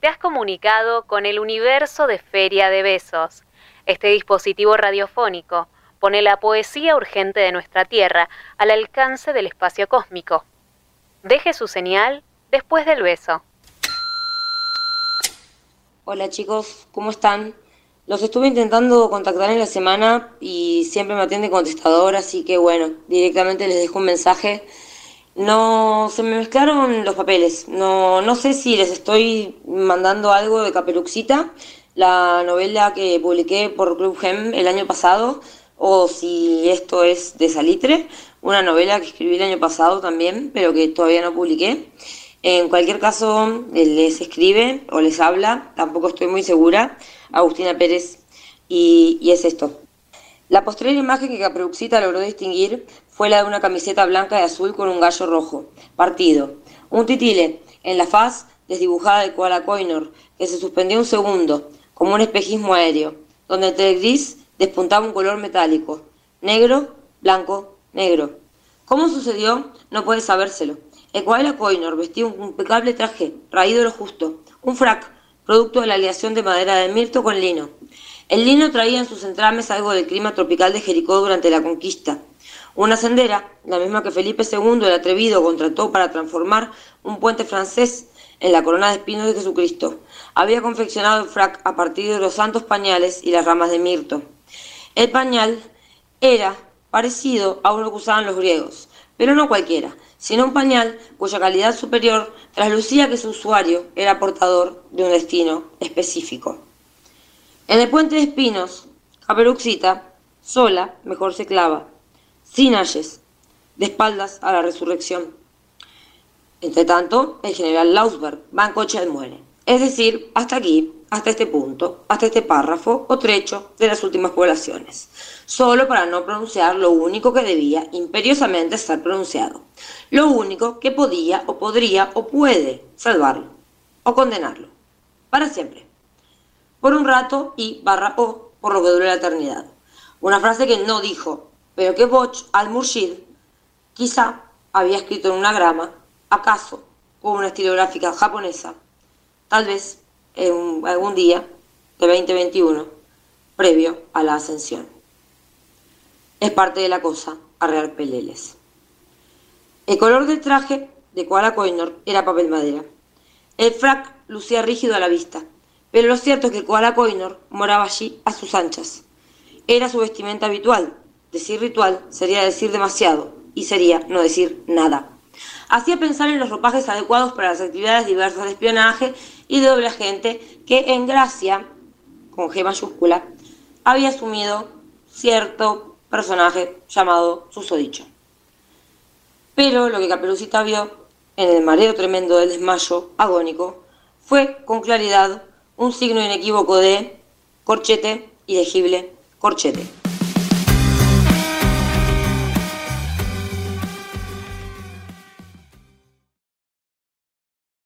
te has comunicado con el universo de Feria de Besos. Este dispositivo radiofónico pone la poesía urgente de nuestra Tierra al alcance del espacio cósmico. Deje su señal después del beso. Hola chicos, ¿cómo están? Los estuve intentando contactar en la semana y siempre me atiende contestador, así que bueno, directamente les dejo un mensaje. No, se me mezclaron los papeles. No, no sé si les estoy mandando algo de Caperuxita, la novela que publiqué por Club Gem el año pasado, o si esto es de Salitre, una novela que escribí el año pasado también, pero que todavía no publiqué. En cualquier caso, les escribe o les habla, tampoco estoy muy segura, Agustina Pérez, y, es esto. La posterior imagen que Caperuxita logró distinguir fue la de una camiseta blanca y azul con un gallo rojo, partido. Un titile en la faz desdibujada de koala Coinor, que se suspendió un segundo, como un espejismo aéreo, donde entre el gris despuntaba un color metálico. Negro, blanco, negro. ¿Cómo sucedió? No puede sabérselo. El Coinor vestía un impecable traje, raído de lo justo, un frac, producto de la aleación de madera de mirto con lino. El lino traía en sus entrames algo del clima tropical de Jericó durante la conquista. Una sendera, la misma que Felipe II el atrevido contrató para transformar un puente francés en la corona de espinos de Jesucristo, había confeccionado el frac a partir de los santos pañales y las ramas de mirto. El pañal era parecido a uno que usaban los griegos, pero no cualquiera, sino un pañal cuya calidad superior traslucía que su usuario era portador de un destino específico. En el puente de espinos, Caperuxita, sola, mejor se clava, sin ayes, de espaldas a la resurrección. Entre tanto, el general Lausberg va en coche al muere. Es decir, hasta aquí, hasta este punto, hasta este párrafo o trecho de las últimas poblaciones, solo para no pronunciar lo único que debía imperiosamente ser pronunciado, lo único que podía o podría o puede salvarlo o condenarlo, para siempre, por un rato y barra o por lo que dure la eternidad. Una frase que no dijo, pero que Boch al-Murshid quizá había escrito en una grama, acaso con una estilográfica japonesa tal vez en algún día de 2021, previo a la ascensión. Es parte de la cosa arrear peleles. El color del traje de Koala Koinor era papel madera. El frac lucía rígido a la vista, pero lo cierto es que Koala Koinor moraba allí a sus anchas. Era su vestimenta habitual. Decir ritual sería decir demasiado y sería no decir nada. Hacía pensar en los ropajes adecuados para las actividades diversas de espionaje y de doble agente que en Gracia, con G mayúscula, había asumido cierto personaje llamado Susodicho. Pero lo que Caperucita vio en el mareo tremendo del desmayo agónico fue con claridad un signo inequívoco de corchete, ilegible, corchete.